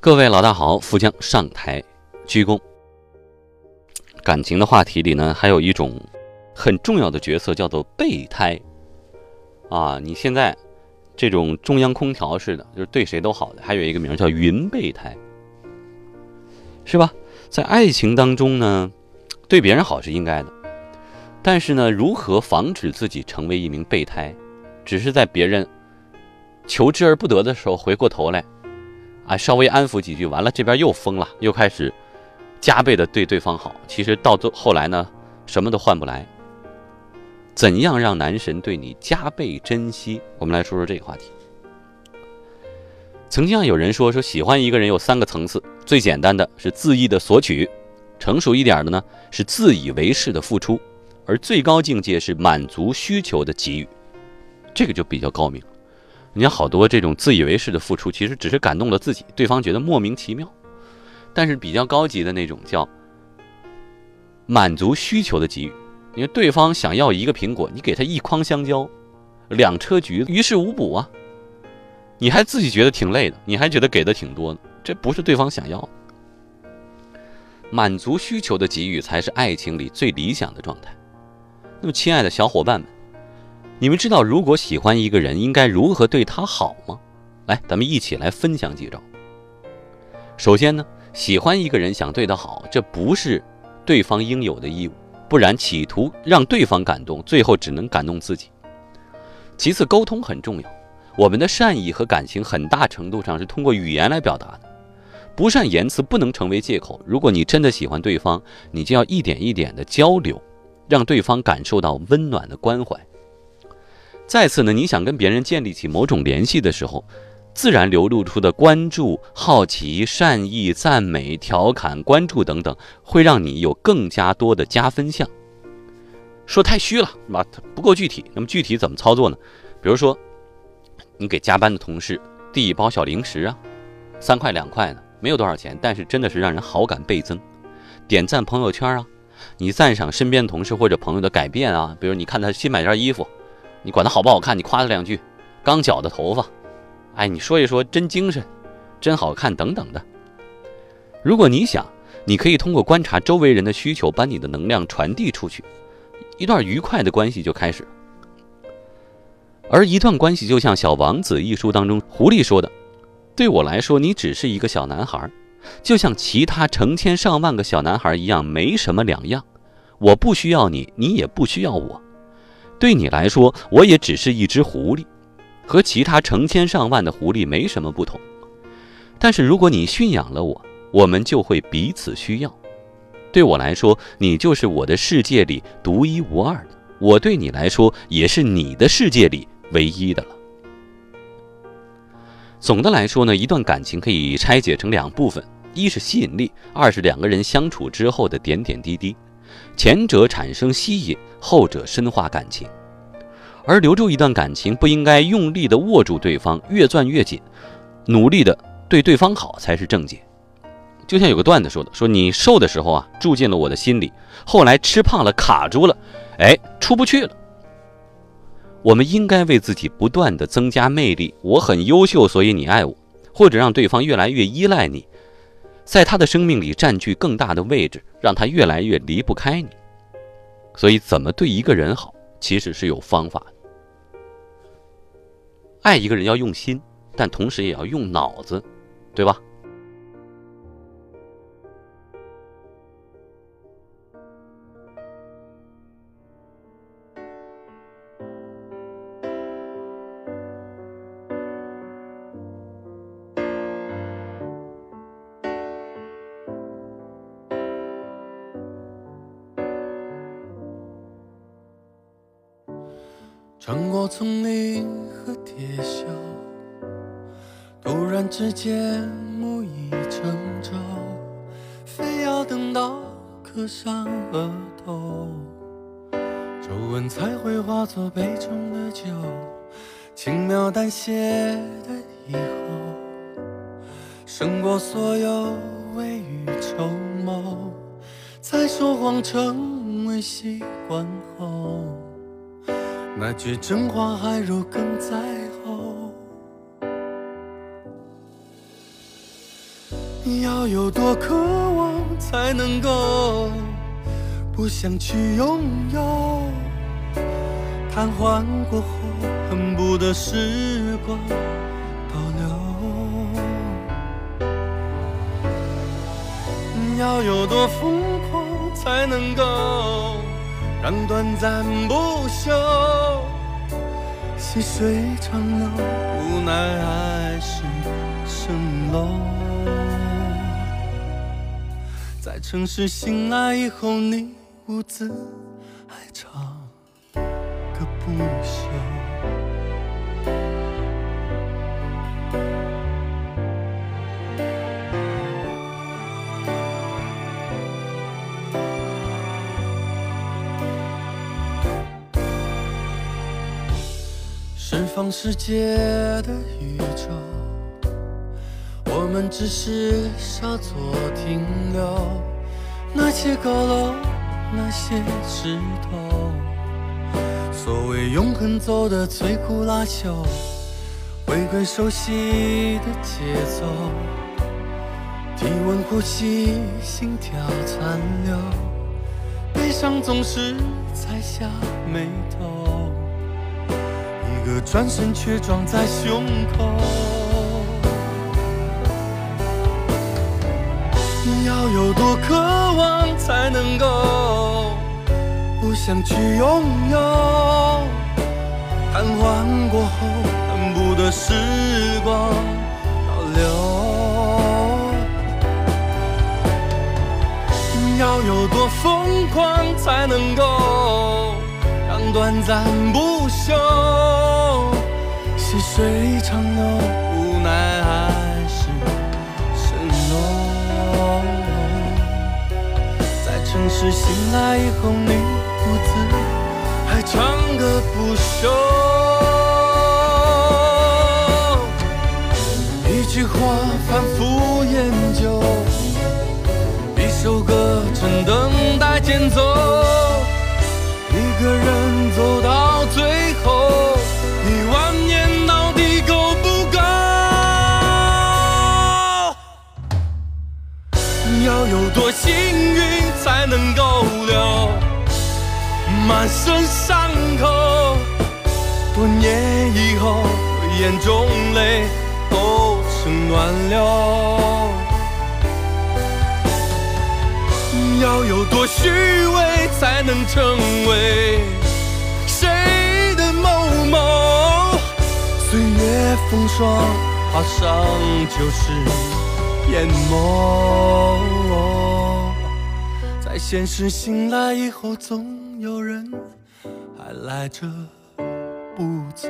各位老大好，富江上台鞠躬。感情的话题里呢，还有一种很重要的角色，叫做备胎。啊，你现在这种中央空调似的，就是对谁都好的，还有一个名叫云备胎，是吧？在爱情当中呢，对别人好是应该的，但是呢，如何防止自己成为一名备胎？只是在别人求之而不得的时候，回过头来。啊，稍微安抚几句，完了这边又疯了，又开始加倍的对对方好。其实到最后来呢，什么都换不来。怎样让男神对你加倍珍惜？我们来说说这个话题。曾经有人说，说喜欢一个人有三个层次，最简单的是恣意的索取，成熟一点的呢是自以为是的付出，而最高境界是满足需求的给予，这个就比较高明。你看，好多这种自以为是的付出，其实只是感动了自己，对方觉得莫名其妙。但是比较高级的那种叫满足需求的给予，因为对方想要一个苹果，你给他一筐香蕉，两车橘子，于事无补啊。你还自己觉得挺累的，你还觉得给的挺多的，这不是对方想要的。满足需求的给予才是爱情里最理想的状态。那么，亲爱的小伙伴们。你们知道，如果喜欢一个人，应该如何对他好吗？来，咱们一起来分享几招。首先呢，喜欢一个人，想对他好，这不是对方应有的义务，不然企图让对方感动，最后只能感动自己。其次，沟通很重要，我们的善意和感情很大程度上是通过语言来表达的，不善言辞不能成为借口。如果你真的喜欢对方，你就要一点一点的交流，让对方感受到温暖的关怀。再次呢，你想跟别人建立起某种联系的时候，自然流露出的关注、好奇、善意、赞美、调侃、关注等等，会让你有更加多的加分项。说太虚了，是吧？不够具体。那么具体怎么操作呢？比如说，你给加班的同事递一包小零食啊，三块两块的，没有多少钱，但是真的是让人好感倍增。点赞朋友圈啊，你赞赏身边同事或者朋友的改变啊，比如你看他新买件衣服。你管他好不好看，你夸他两句，刚绞的头发，哎，你说一说真精神，真好看等等的。如果你想，你可以通过观察周围人的需求，把你的能量传递出去，一段愉快的关系就开始。而一段关系就像《小王子》一书当中狐狸说的：“对我来说，你只是一个小男孩，就像其他成千上万个小男孩一样，没什么两样。我不需要你，你也不需要我。”对你来说，我也只是一只狐狸，和其他成千上万的狐狸没什么不同。但是如果你驯养了我，我们就会彼此需要。对我来说，你就是我的世界里独一无二的；我对你来说，也是你的世界里唯一的了。总的来说呢，一段感情可以拆解成两部分：一是吸引力，二是两个人相处之后的点点滴滴。前者产生吸引，后者深化感情。而留住一段感情，不应该用力的握住对方，越攥越紧，努力的对对方好才是正解。就像有个段子说的：“说你瘦的时候啊，住进了我的心里，后来吃胖了卡住了，哎，出不去了。”我们应该为自己不断的增加魅力。我很优秀，所以你爱我，或者让对方越来越依赖你。在他的生命里占据更大的位置，让他越来越离不开你。所以，怎么对一个人好，其实是有方法的。爱一个人要用心，但同时也要用脑子，对吧？穿过丛林和铁锈，突然之间木已成舟，非要等到刻上额头，皱纹才会化作杯中的酒，轻描淡写的以后，胜过所有未雨绸缪，在说谎成为习惯后。那句真话还如鲠在喉，要有多渴望才能够不想去拥有？瘫痪过后，恨不得时光倒流。要有多疯狂才能够让短暂不朽？细水长流，无奈还是蜃楼。在城市醒来以后，你兀自哀愁释放世界的宇宙，我们只是稍作停留。那些高楼，那些石头，所谓永恒走的摧枯拉朽，回归熟悉的节奏，体温呼吸，心跳残留，悲伤总是才下眉头。一个转身却撞在胸口。要有多渴望才能够不想去拥有？瘫痪过后，恨不得时光倒流。要有多疯狂才能够让短暂不朽？细水长流，无奈还是承诺。在城市醒来以后，你独自还唱个不休。一句话反复研究，一首歌正等待间奏。多幸运才能够留满身伤口？多年以后，眼中泪都成暖流。要有多虚伪才能成为谁的某某？岁月风霜，爬上就是淹没。在现实醒来以后，总有人还赖着不走。